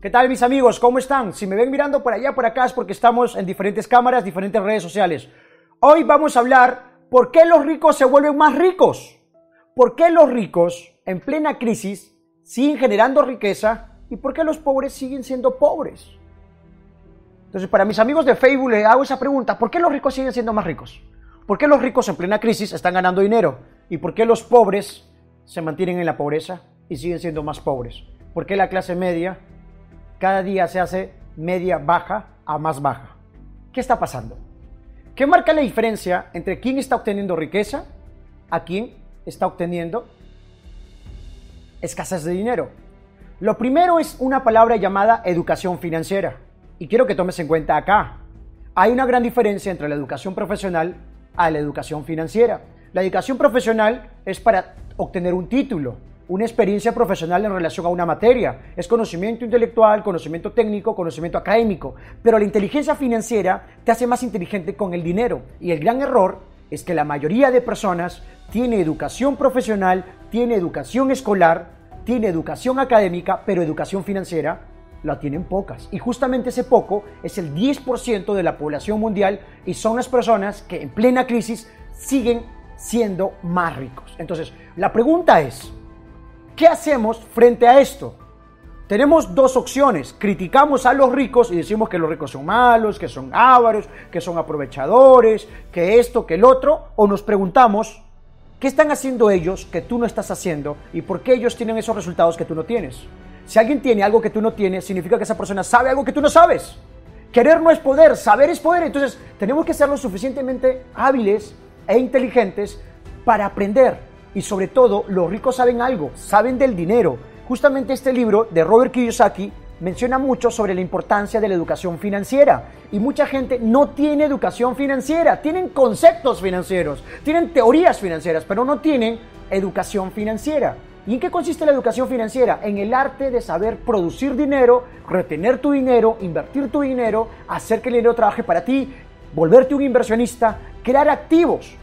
¿Qué tal mis amigos? ¿Cómo están? Si me ven mirando por allá, por acá es porque estamos en diferentes cámaras, diferentes redes sociales. Hoy vamos a hablar por qué los ricos se vuelven más ricos. ¿Por qué los ricos en plena crisis siguen generando riqueza y por qué los pobres siguen siendo pobres? Entonces, para mis amigos de Facebook les hago esa pregunta, ¿por qué los ricos siguen siendo más ricos? ¿Por qué los ricos en plena crisis están ganando dinero? ¿Y por qué los pobres se mantienen en la pobreza y siguen siendo más pobres? ¿Por qué la clase media cada día se hace media baja a más baja. ¿Qué está pasando? ¿Qué marca la diferencia entre quién está obteniendo riqueza a quién está obteniendo escasez de dinero? Lo primero es una palabra llamada educación financiera. Y quiero que tomes en cuenta acá. Hay una gran diferencia entre la educación profesional a la educación financiera. La educación profesional es para obtener un título, una experiencia profesional en relación a una materia. Es conocimiento intelectual, conocimiento técnico, conocimiento académico. Pero la inteligencia financiera te hace más inteligente con el dinero. Y el gran error es que la mayoría de personas tiene educación profesional, tiene educación escolar, tiene educación académica, pero educación financiera la tienen pocas. Y justamente ese poco es el 10% de la población mundial y son las personas que en plena crisis siguen siendo más ricos. Entonces, la pregunta es, ¿Qué hacemos frente a esto? Tenemos dos opciones. Criticamos a los ricos y decimos que los ricos son malos, que son ávaros, que son aprovechadores, que esto, que el otro. O nos preguntamos, ¿qué están haciendo ellos que tú no estás haciendo? ¿Y por qué ellos tienen esos resultados que tú no tienes? Si alguien tiene algo que tú no tienes, significa que esa persona sabe algo que tú no sabes. Querer no es poder, saber es poder. Entonces tenemos que ser lo suficientemente hábiles e inteligentes para aprender y sobre todo los ricos saben algo, saben del dinero. Justamente este libro de Robert Kiyosaki menciona mucho sobre la importancia de la educación financiera y mucha gente no tiene educación financiera, tienen conceptos financieros, tienen teorías financieras, pero no tienen educación financiera. ¿Y en qué consiste la educación financiera? En el arte de saber producir dinero, retener tu dinero, invertir tu dinero, hacer que el dinero trabaje para ti, volverte un inversionista, crear activos.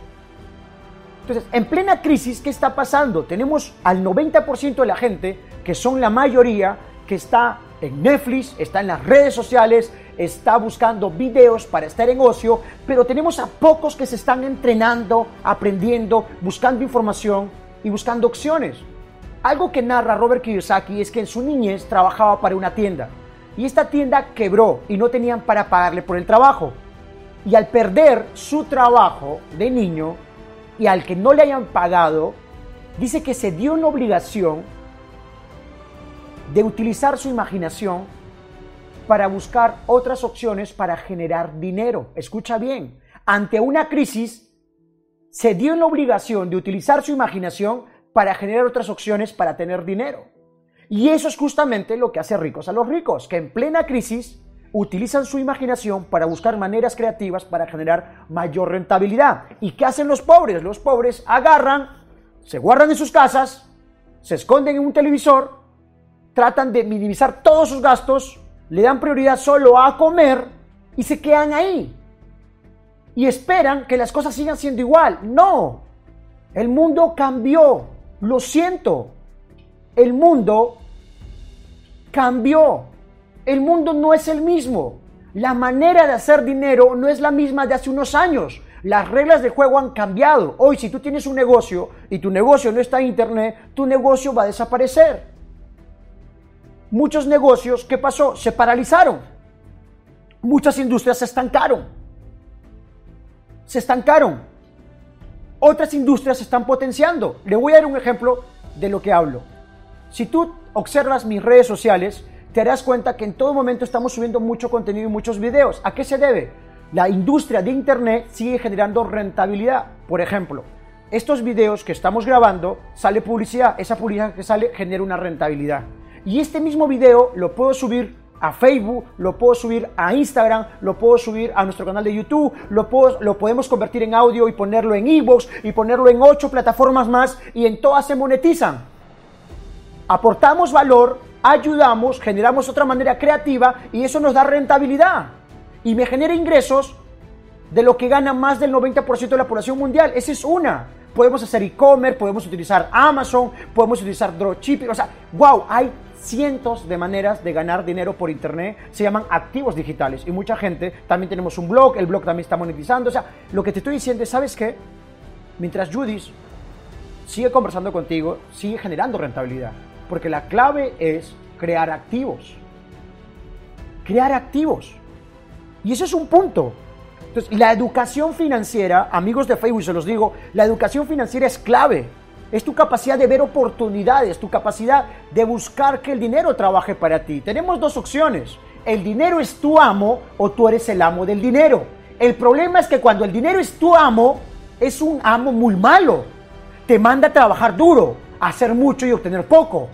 Entonces, en plena crisis, ¿qué está pasando? Tenemos al 90% de la gente, que son la mayoría, que está en Netflix, está en las redes sociales, está buscando videos para estar en ocio, pero tenemos a pocos que se están entrenando, aprendiendo, buscando información y buscando opciones. Algo que narra Robert Kiyosaki es que en su niñez trabajaba para una tienda y esta tienda quebró y no tenían para pagarle por el trabajo. Y al perder su trabajo de niño, y al que no le hayan pagado, dice que se dio una obligación de utilizar su imaginación para buscar otras opciones para generar dinero. Escucha bien, ante una crisis se dio una obligación de utilizar su imaginación para generar otras opciones para tener dinero. Y eso es justamente lo que hace ricos a los ricos, que en plena crisis utilizan su imaginación para buscar maneras creativas para generar mayor rentabilidad. ¿Y qué hacen los pobres? Los pobres agarran, se guardan en sus casas, se esconden en un televisor, tratan de minimizar todos sus gastos, le dan prioridad solo a comer y se quedan ahí. Y esperan que las cosas sigan siendo igual. No, el mundo cambió, lo siento. El mundo cambió el mundo no es el mismo. La manera de hacer dinero no es la misma de hace unos años. Las reglas de juego han cambiado. Hoy si tú tienes un negocio y tu negocio no está en Internet, tu negocio va a desaparecer. Muchos negocios, ¿qué pasó? Se paralizaron. Muchas industrias se estancaron. Se estancaron. Otras industrias se están potenciando. Le voy a dar un ejemplo de lo que hablo. Si tú observas mis redes sociales, te darás cuenta que en todo momento estamos subiendo mucho contenido y muchos videos. ¿A qué se debe? La industria de Internet sigue generando rentabilidad. Por ejemplo, estos videos que estamos grabando, sale publicidad. Esa publicidad que sale genera una rentabilidad. Y este mismo video lo puedo subir a Facebook, lo puedo subir a Instagram, lo puedo subir a nuestro canal de YouTube, lo, lo podemos convertir en audio y ponerlo en ebooks y ponerlo en ocho plataformas más y en todas se monetizan. Aportamos valor ayudamos, generamos otra manera creativa y eso nos da rentabilidad y me genera ingresos de lo que gana más del 90% de la población mundial. Esa es una. Podemos hacer e-commerce, podemos utilizar Amazon, podemos utilizar dropshipping. O sea, wow, hay cientos de maneras de ganar dinero por internet, se llaman activos digitales y mucha gente, también tenemos un blog, el blog también está monetizando, o sea, lo que te estoy diciendo es, ¿sabes qué? Mientras Judith sigue conversando contigo, sigue generando rentabilidad, porque la clave es crear activos. Crear activos. Y ese es un punto. Entonces, la educación financiera, amigos de Facebook, se los digo, la educación financiera es clave. Es tu capacidad de ver oportunidades, tu capacidad de buscar que el dinero trabaje para ti. Tenemos dos opciones. El dinero es tu amo o tú eres el amo del dinero. El problema es que cuando el dinero es tu amo, es un amo muy malo. Te manda a trabajar duro, hacer mucho y obtener poco.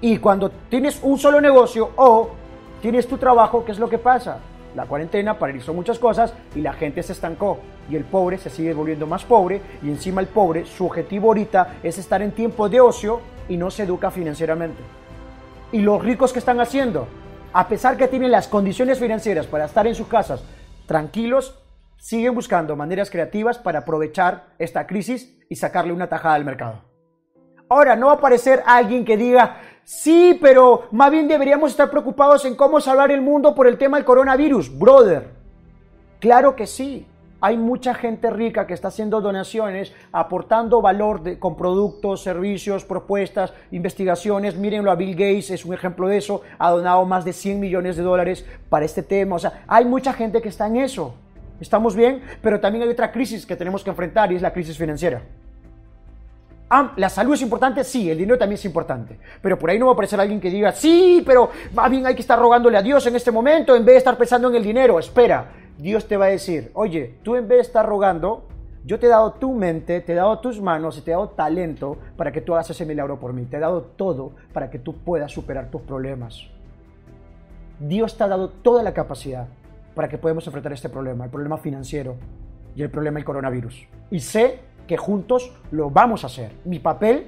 Y cuando tienes un solo negocio o tienes tu trabajo, ¿qué es lo que pasa? La cuarentena paralizó muchas cosas y la gente se estancó. Y el pobre se sigue volviendo más pobre y encima el pobre, su objetivo ahorita es estar en tiempo de ocio y no se educa financieramente. Y los ricos que están haciendo, a pesar que tienen las condiciones financieras para estar en sus casas tranquilos, siguen buscando maneras creativas para aprovechar esta crisis y sacarle una tajada al mercado. Ahora, no va a aparecer alguien que diga, sí, pero más bien deberíamos estar preocupados en cómo salvar el mundo por el tema del coronavirus. Brother, claro que sí. Hay mucha gente rica que está haciendo donaciones, aportando valor con productos, servicios, propuestas, investigaciones. Mírenlo a Bill Gates, es un ejemplo de eso. Ha donado más de 100 millones de dólares para este tema. O sea, hay mucha gente que está en eso. ¿Estamos bien? Pero también hay otra crisis que tenemos que enfrentar y es la crisis financiera. Ah, ¿La salud es importante? Sí, el dinero también es importante. Pero por ahí no va a aparecer alguien que diga, sí, pero más bien hay que estar rogándole a Dios en este momento en vez de estar pensando en el dinero. Espera, Dios te va a decir, oye, tú en vez de estar rogando, yo te he dado tu mente, te he dado tus manos y te he dado talento para que tú hagas ese milagro por mí. Te he dado todo para que tú puedas superar tus problemas. Dios te ha dado toda la capacidad para que podamos enfrentar este problema, el problema financiero y el problema del coronavirus. Y sé que juntos lo vamos a hacer. Mi papel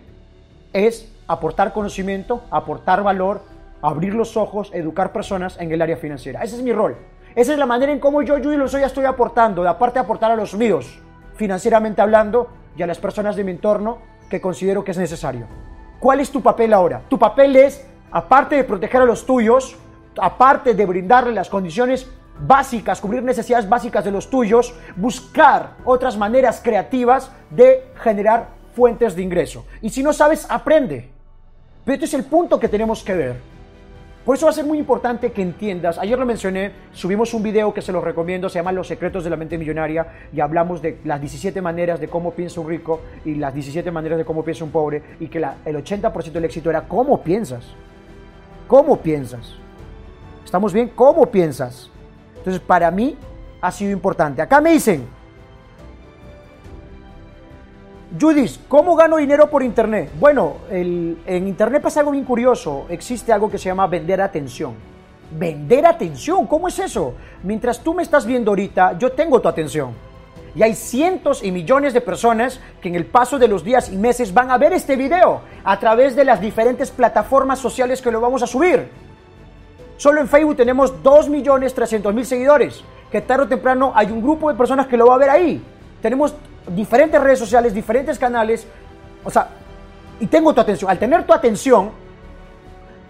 es aportar conocimiento, aportar valor, abrir los ojos, educar personas en el área financiera. Ese es mi rol. Esa es la manera en cómo yo, yo soy, estoy aportando, aparte de aportar a los míos, financieramente hablando, y a las personas de mi entorno que considero que es necesario. ¿Cuál es tu papel ahora? Tu papel es, aparte de proteger a los tuyos, aparte de brindarle las condiciones básicas, cubrir necesidades básicas de los tuyos, buscar otras maneras creativas de generar fuentes de ingreso. Y si no sabes, aprende. Pero este es el punto que tenemos que ver. Por eso va a ser muy importante que entiendas, ayer lo mencioné, subimos un video que se los recomiendo, se llama Los secretos de la mente millonaria y hablamos de las 17 maneras de cómo piensa un rico y las 17 maneras de cómo piensa un pobre y que el 80% del éxito era cómo piensas. ¿Cómo piensas? ¿Estamos bien? ¿Cómo piensas? Entonces, para mí ha sido importante. Acá me dicen, Judith, ¿cómo gano dinero por Internet? Bueno, en Internet pasa algo bien curioso. Existe algo que se llama vender atención. Vender atención, ¿cómo es eso? Mientras tú me estás viendo ahorita, yo tengo tu atención. Y hay cientos y millones de personas que en el paso de los días y meses van a ver este video a través de las diferentes plataformas sociales que lo vamos a subir. Solo en Facebook tenemos 2.300.000 seguidores, que tarde o temprano hay un grupo de personas que lo va a ver ahí. Tenemos diferentes redes sociales, diferentes canales, o sea, y tengo tu atención. Al tener tu atención,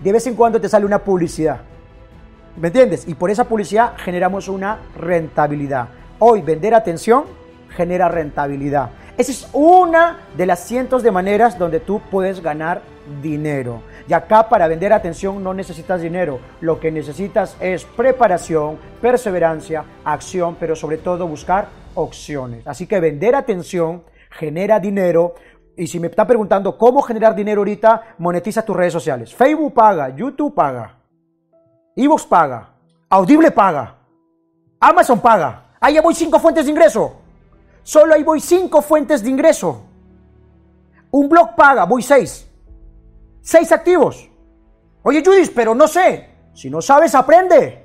de vez en cuando te sale una publicidad. ¿Me entiendes? Y por esa publicidad generamos una rentabilidad. Hoy vender atención genera rentabilidad. Esa es una de las cientos de maneras donde tú puedes ganar dinero. Y acá para vender atención no necesitas dinero. Lo que necesitas es preparación, perseverancia, acción, pero sobre todo buscar opciones. Así que vender atención genera dinero. Y si me está preguntando cómo generar dinero ahorita, monetiza tus redes sociales. Facebook paga, YouTube paga, Evox paga, Audible paga, Amazon paga. Ahí voy cinco fuentes de ingreso. Solo ahí voy cinco fuentes de ingreso. Un blog paga, voy seis. Seis activos. Oye, Judith, pero no sé. Si no sabes, aprende.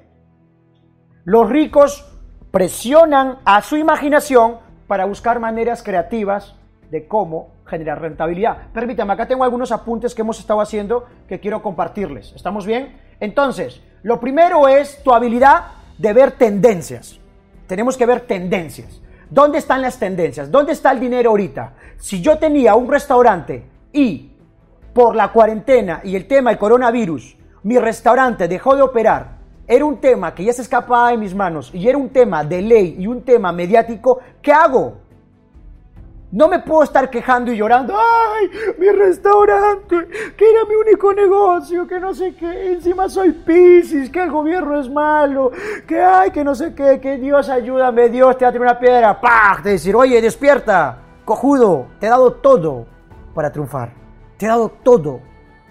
Los ricos presionan a su imaginación para buscar maneras creativas de cómo generar rentabilidad. Permítame, acá tengo algunos apuntes que hemos estado haciendo que quiero compartirles. ¿Estamos bien? Entonces, lo primero es tu habilidad de ver tendencias. Tenemos que ver tendencias. ¿Dónde están las tendencias? ¿Dónde está el dinero ahorita? Si yo tenía un restaurante y por la cuarentena y el tema del coronavirus, mi restaurante dejó de operar, era un tema que ya se escapaba de mis manos y era un tema de ley y un tema mediático, ¿qué hago? No me puedo estar quejando y llorando, ay, mi restaurante, que era mi único negocio, que no sé qué, encima soy Piscis, que el gobierno es malo, que ay, que no sé qué, que Dios ayúdame, Dios te da una piedra, ¡pah! Te decir, oye, despierta, cojudo, te he dado todo para triunfar, te he dado todo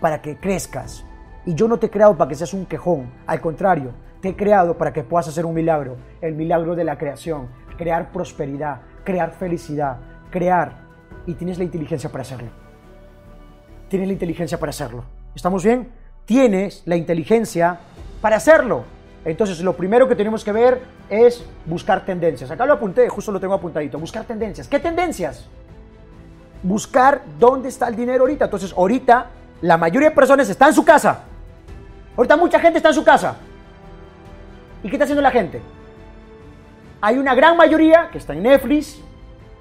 para que crezcas. Y yo no te he creado para que seas un quejón, al contrario, te he creado para que puedas hacer un milagro, el milagro de la creación, crear prosperidad, crear felicidad crear y tienes la inteligencia para hacerlo. Tienes la inteligencia para hacerlo. ¿Estamos bien? Tienes la inteligencia para hacerlo. Entonces, lo primero que tenemos que ver es buscar tendencias. Acá lo apunté, justo lo tengo apuntadito. Buscar tendencias. ¿Qué tendencias? Buscar dónde está el dinero ahorita. Entonces, ahorita la mayoría de personas está en su casa. Ahorita mucha gente está en su casa. ¿Y qué está haciendo la gente? Hay una gran mayoría que está en Netflix,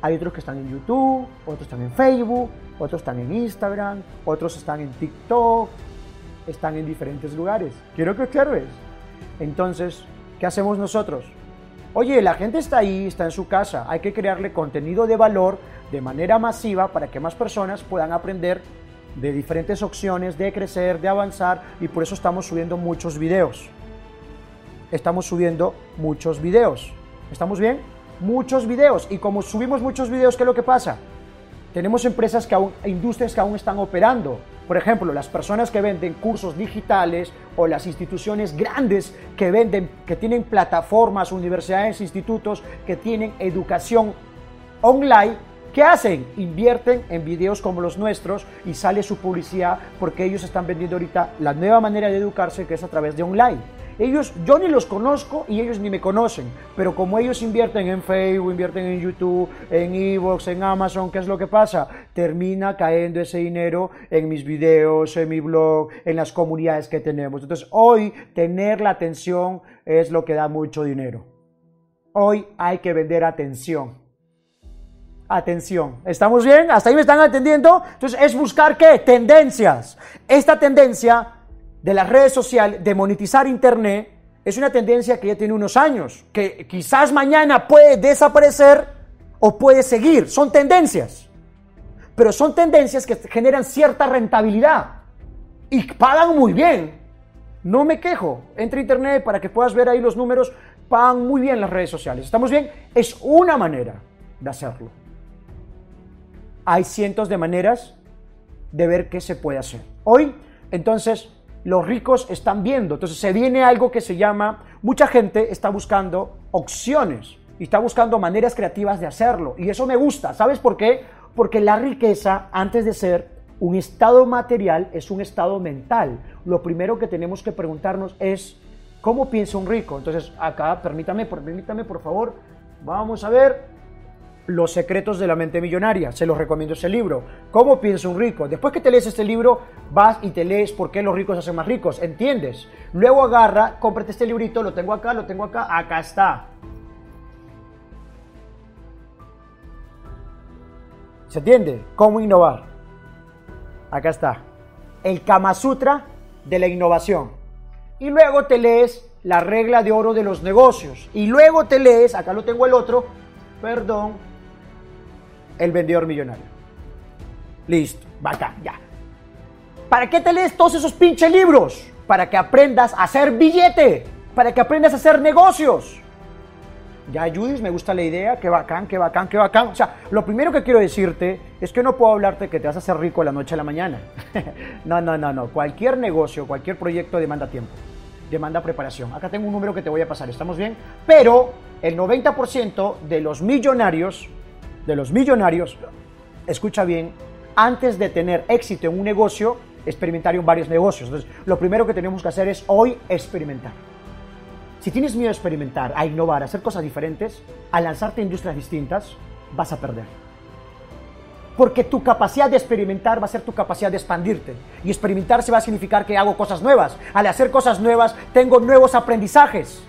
hay otros que están en YouTube, otros están en Facebook, otros están en Instagram, otros están en TikTok, están en diferentes lugares. Quiero que observes. Entonces, ¿qué hacemos nosotros? Oye, la gente está ahí, está en su casa. Hay que crearle contenido de valor de manera masiva para que más personas puedan aprender de diferentes opciones, de crecer, de avanzar y por eso estamos subiendo muchos videos. Estamos subiendo muchos videos. ¿Estamos bien? Muchos videos. Y como subimos muchos videos, ¿qué es lo que pasa? Tenemos empresas que aún, industrias que aún están operando. Por ejemplo, las personas que venden cursos digitales o las instituciones grandes que venden, que tienen plataformas, universidades, institutos que tienen educación online, ¿qué hacen? Invierten en videos como los nuestros y sale su publicidad porque ellos están vendiendo ahorita la nueva manera de educarse que es a través de online. Ellos, yo ni los conozco y ellos ni me conocen, pero como ellos invierten en Facebook, invierten en YouTube, en Evox, en Amazon, ¿qué es lo que pasa? Termina cayendo ese dinero en mis videos, en mi blog, en las comunidades que tenemos. Entonces, hoy tener la atención es lo que da mucho dinero. Hoy hay que vender atención. Atención. ¿Estamos bien? ¿Hasta ahí me están atendiendo? Entonces, es buscar qué? Tendencias. Esta tendencia de las redes sociales, de monetizar Internet, es una tendencia que ya tiene unos años, que quizás mañana puede desaparecer o puede seguir. Son tendencias. Pero son tendencias que generan cierta rentabilidad y pagan muy bien. No me quejo. Entra a Internet para que puedas ver ahí los números. Pagan muy bien las redes sociales. ¿Estamos bien? Es una manera de hacerlo. Hay cientos de maneras de ver qué se puede hacer. Hoy, entonces, los ricos están viendo. Entonces se viene algo que se llama, mucha gente está buscando opciones y está buscando maneras creativas de hacerlo. Y eso me gusta. ¿Sabes por qué? Porque la riqueza, antes de ser un estado material, es un estado mental. Lo primero que tenemos que preguntarnos es, ¿cómo piensa un rico? Entonces, acá, permítame, permítame, por favor, vamos a ver. Los secretos de la mente millonaria. Se los recomiendo ese libro. ¿Cómo piensa un rico? Después que te lees este libro, vas y te lees por qué los ricos se hacen más ricos. ¿Entiendes? Luego agarra, cómprate este librito, lo tengo acá, lo tengo acá, acá está. ¿Se entiende? ¿Cómo innovar? Acá está. El Kama Sutra de la innovación. Y luego te lees la regla de oro de los negocios. Y luego te lees, acá lo tengo el otro, perdón, el vendedor millonario. Listo, acá, ya. ¿Para qué te lees todos esos pinches libros? Para que aprendas a hacer billete, para que aprendas a hacer negocios. Ya, Judith, me gusta la idea, qué bacán, qué bacán, qué bacán. O sea, lo primero que quiero decirte es que no puedo hablarte que te vas a hacer rico la noche a la mañana. no, no, no, no. Cualquier negocio, cualquier proyecto demanda tiempo, demanda preparación. Acá tengo un número que te voy a pasar, ¿estamos bien? Pero el 90% de los millonarios de los millonarios, escucha bien, antes de tener éxito en un negocio, experimentaron varios negocios. Entonces, lo primero que tenemos que hacer es hoy experimentar. Si tienes miedo a experimentar, a innovar, a hacer cosas diferentes, a lanzarte a industrias distintas, vas a perder. Porque tu capacidad de experimentar va a ser tu capacidad de expandirte. Y experimentar se va a significar que hago cosas nuevas. Al hacer cosas nuevas, tengo nuevos aprendizajes.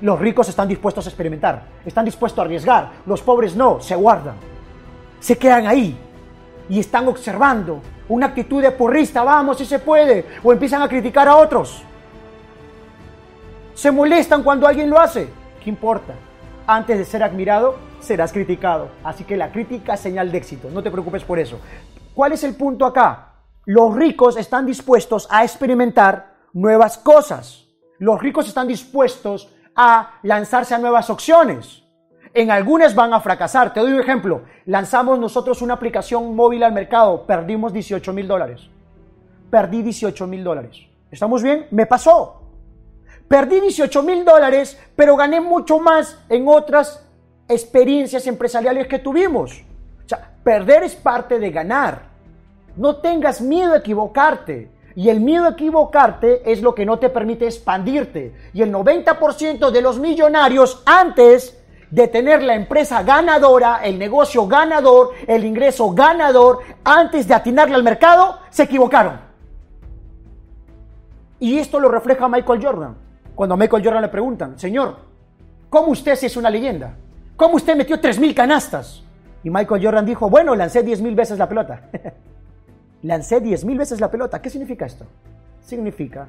Los ricos están dispuestos a experimentar, están dispuestos a arriesgar, los pobres no, se guardan, se quedan ahí. y están observando una actitud de porrista, vamos, si se puede, o empiezan a criticar a otros. Se molestan cuando alguien lo hace. ¿Qué importa? Antes de ser admirado, serás criticado. Así que la crítica es señal de éxito. No te preocupes por eso. ¿Cuál es el punto acá? Los ricos están dispuestos a experimentar nuevas cosas. Los ricos están dispuestos a lanzarse a nuevas opciones. En algunas van a fracasar. Te doy un ejemplo. Lanzamos nosotros una aplicación móvil al mercado. Perdimos 18 mil dólares. Perdí 18 mil dólares. ¿Estamos bien? Me pasó. Perdí 18 mil dólares, pero gané mucho más en otras experiencias empresariales que tuvimos. O sea, perder es parte de ganar. No tengas miedo a equivocarte. Y el miedo a equivocarte es lo que no te permite expandirte. Y el 90% de los millonarios antes de tener la empresa ganadora, el negocio ganador, el ingreso ganador, antes de atinarle al mercado, se equivocaron. Y esto lo refleja Michael Jordan. Cuando Michael Jordan le preguntan, Señor, ¿cómo usted si es una leyenda? ¿Cómo usted metió 3.000 canastas? Y Michael Jordan dijo, bueno, lancé 10.000 veces la pelota. lancé 10.000 veces la pelota. ¿Qué significa esto? Significa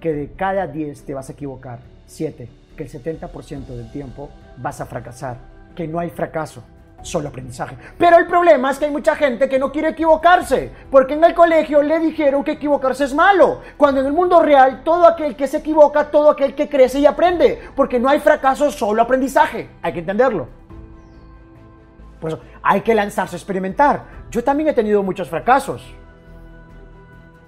que de cada 10 te vas a equivocar, 7, que el 70% del tiempo vas a fracasar, que no hay fracaso solo aprendizaje. Pero el problema es que hay mucha gente que no quiere equivocarse, porque en el colegio le dijeron que equivocarse es malo, cuando en el mundo real todo aquel que se equivoca, todo aquel que crece y aprende, porque no hay fracaso, solo aprendizaje, hay que entenderlo. Pues hay que lanzarse a experimentar. Yo también he tenido muchos fracasos.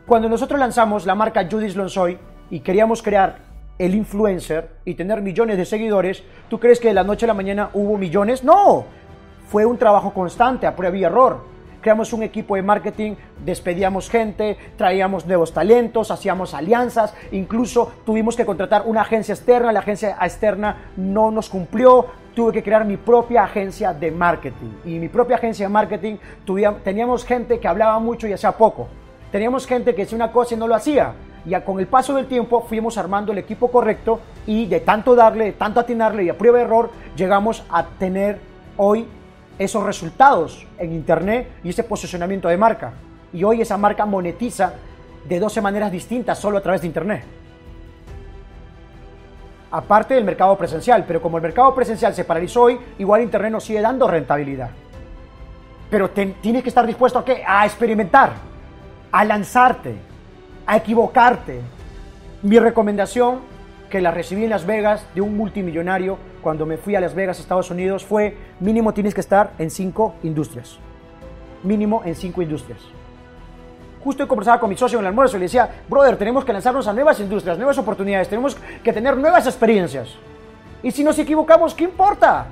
Cuando nosotros lanzamos la marca Judith Lonsoy y queríamos crear el influencer y tener millones de seguidores, ¿tú crees que de la noche a la mañana hubo millones? No, fue un trabajo constante, a prueba y error. Creamos un equipo de marketing, despedíamos gente, traíamos nuevos talentos, hacíamos alianzas, incluso tuvimos que contratar una agencia externa, la agencia externa no nos cumplió, tuve que crear mi propia agencia de marketing. Y mi propia agencia de marketing teníamos gente que hablaba mucho y hacía poco. Teníamos gente que hacía una cosa y no lo hacía. Y con el paso del tiempo fuimos armando el equipo correcto y de tanto darle, de tanto atinarle y a prueba de error, llegamos a tener hoy esos resultados en Internet y ese posicionamiento de marca. Y hoy esa marca monetiza de 12 maneras distintas solo a través de Internet. Aparte del mercado presencial, pero como el mercado presencial se paralizó hoy, igual Internet nos sigue dando rentabilidad. Pero tienes que estar dispuesto a qué? A experimentar, a lanzarte, a equivocarte. Mi recomendación, que la recibí en Las Vegas de un multimillonario cuando me fui a Las Vegas, Estados Unidos, fue mínimo tienes que estar en cinco industrias. Mínimo en cinco industrias. Justo he conversado con mi socio en el almuerzo y le decía, brother, tenemos que lanzarnos a nuevas industrias, nuevas oportunidades, tenemos que tener nuevas experiencias. Y si nos equivocamos, ¿qué importa?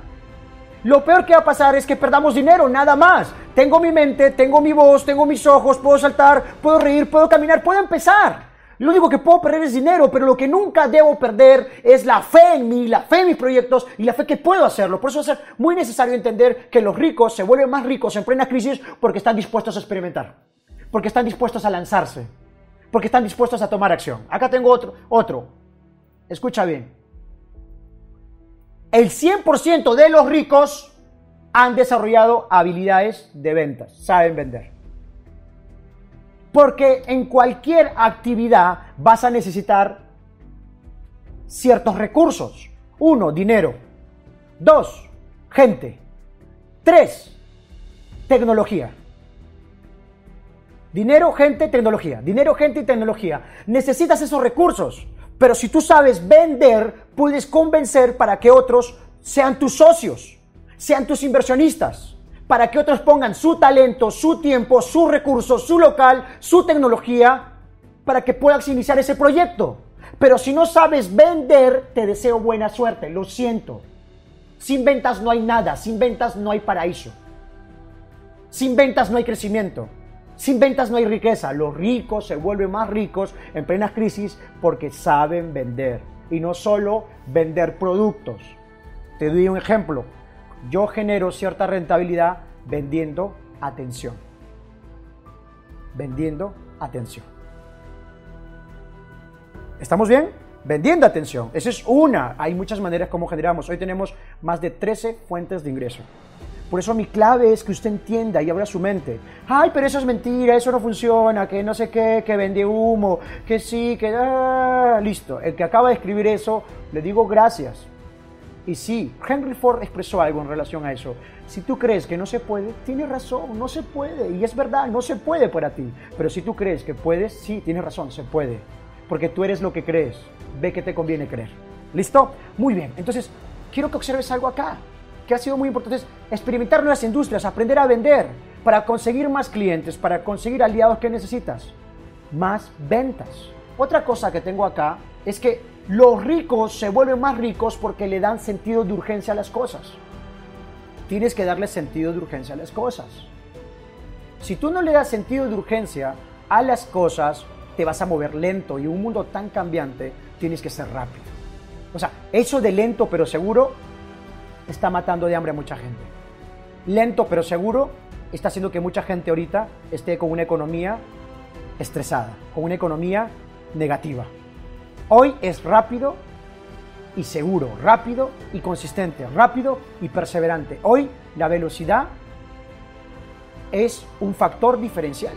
Lo peor que va a pasar es que perdamos dinero, nada más. Tengo mi mente, tengo mi voz, tengo mis ojos, puedo saltar, puedo reír, puedo caminar, puedo empezar. Lo único que puedo perder es dinero, pero lo que nunca debo perder es la fe en mí, la fe en mis proyectos y la fe que puedo hacerlo. Por eso es muy necesario entender que los ricos se vuelven más ricos en plena crisis porque están dispuestos a experimentar, porque están dispuestos a lanzarse, porque están dispuestos a tomar acción. Acá tengo otro, otro. Escucha bien. El 100% de los ricos han desarrollado habilidades de ventas, saben vender. Porque en cualquier actividad vas a necesitar ciertos recursos. Uno, dinero. Dos, gente. Tres, tecnología. Dinero, gente, tecnología. Dinero, gente y tecnología. Necesitas esos recursos. Pero si tú sabes vender, puedes convencer para que otros sean tus socios, sean tus inversionistas para que otros pongan su talento, su tiempo, sus recursos, su local, su tecnología, para que puedas iniciar ese proyecto. Pero si no sabes vender, te deseo buena suerte, lo siento. Sin ventas no hay nada, sin ventas no hay paraíso. Sin ventas no hay crecimiento. Sin ventas no hay riqueza. Los ricos se vuelven más ricos en plena crisis porque saben vender. Y no solo vender productos. Te doy un ejemplo yo genero cierta rentabilidad vendiendo atención. Vendiendo atención. ¿Estamos bien? Vendiendo atención. Esa es una. Hay muchas maneras como generamos. Hoy tenemos más de 13 fuentes de ingreso. Por eso mi clave es que usted entienda y abra su mente. Ay, pero eso es mentira, eso no funciona, que no sé qué, que vende humo, que sí, que... Ah, listo, el que acaba de escribir eso, le digo gracias. Y sí, Henry Ford expresó algo en relación a eso. Si tú crees que no se puede, tienes razón, no se puede. Y es verdad, no se puede para ti. Pero si tú crees que puedes, sí, tienes razón, se puede. Porque tú eres lo que crees. Ve que te conviene creer. ¿Listo? Muy bien. Entonces, quiero que observes algo acá que ha sido muy importante, es experimentar nuevas industrias, aprender a vender para conseguir más clientes, para conseguir aliados que necesitas. Más ventas. Otra cosa que tengo acá es que los ricos se vuelven más ricos porque le dan sentido de urgencia a las cosas. Tienes que darle sentido de urgencia a las cosas. Si tú no le das sentido de urgencia a las cosas, te vas a mover lento y un mundo tan cambiante tienes que ser rápido. O sea, eso de lento pero seguro está matando de hambre a mucha gente. Lento pero seguro está haciendo que mucha gente ahorita esté con una economía estresada, con una economía negativa. Hoy es rápido y seguro, rápido y consistente, rápido y perseverante. Hoy la velocidad es un factor diferencial.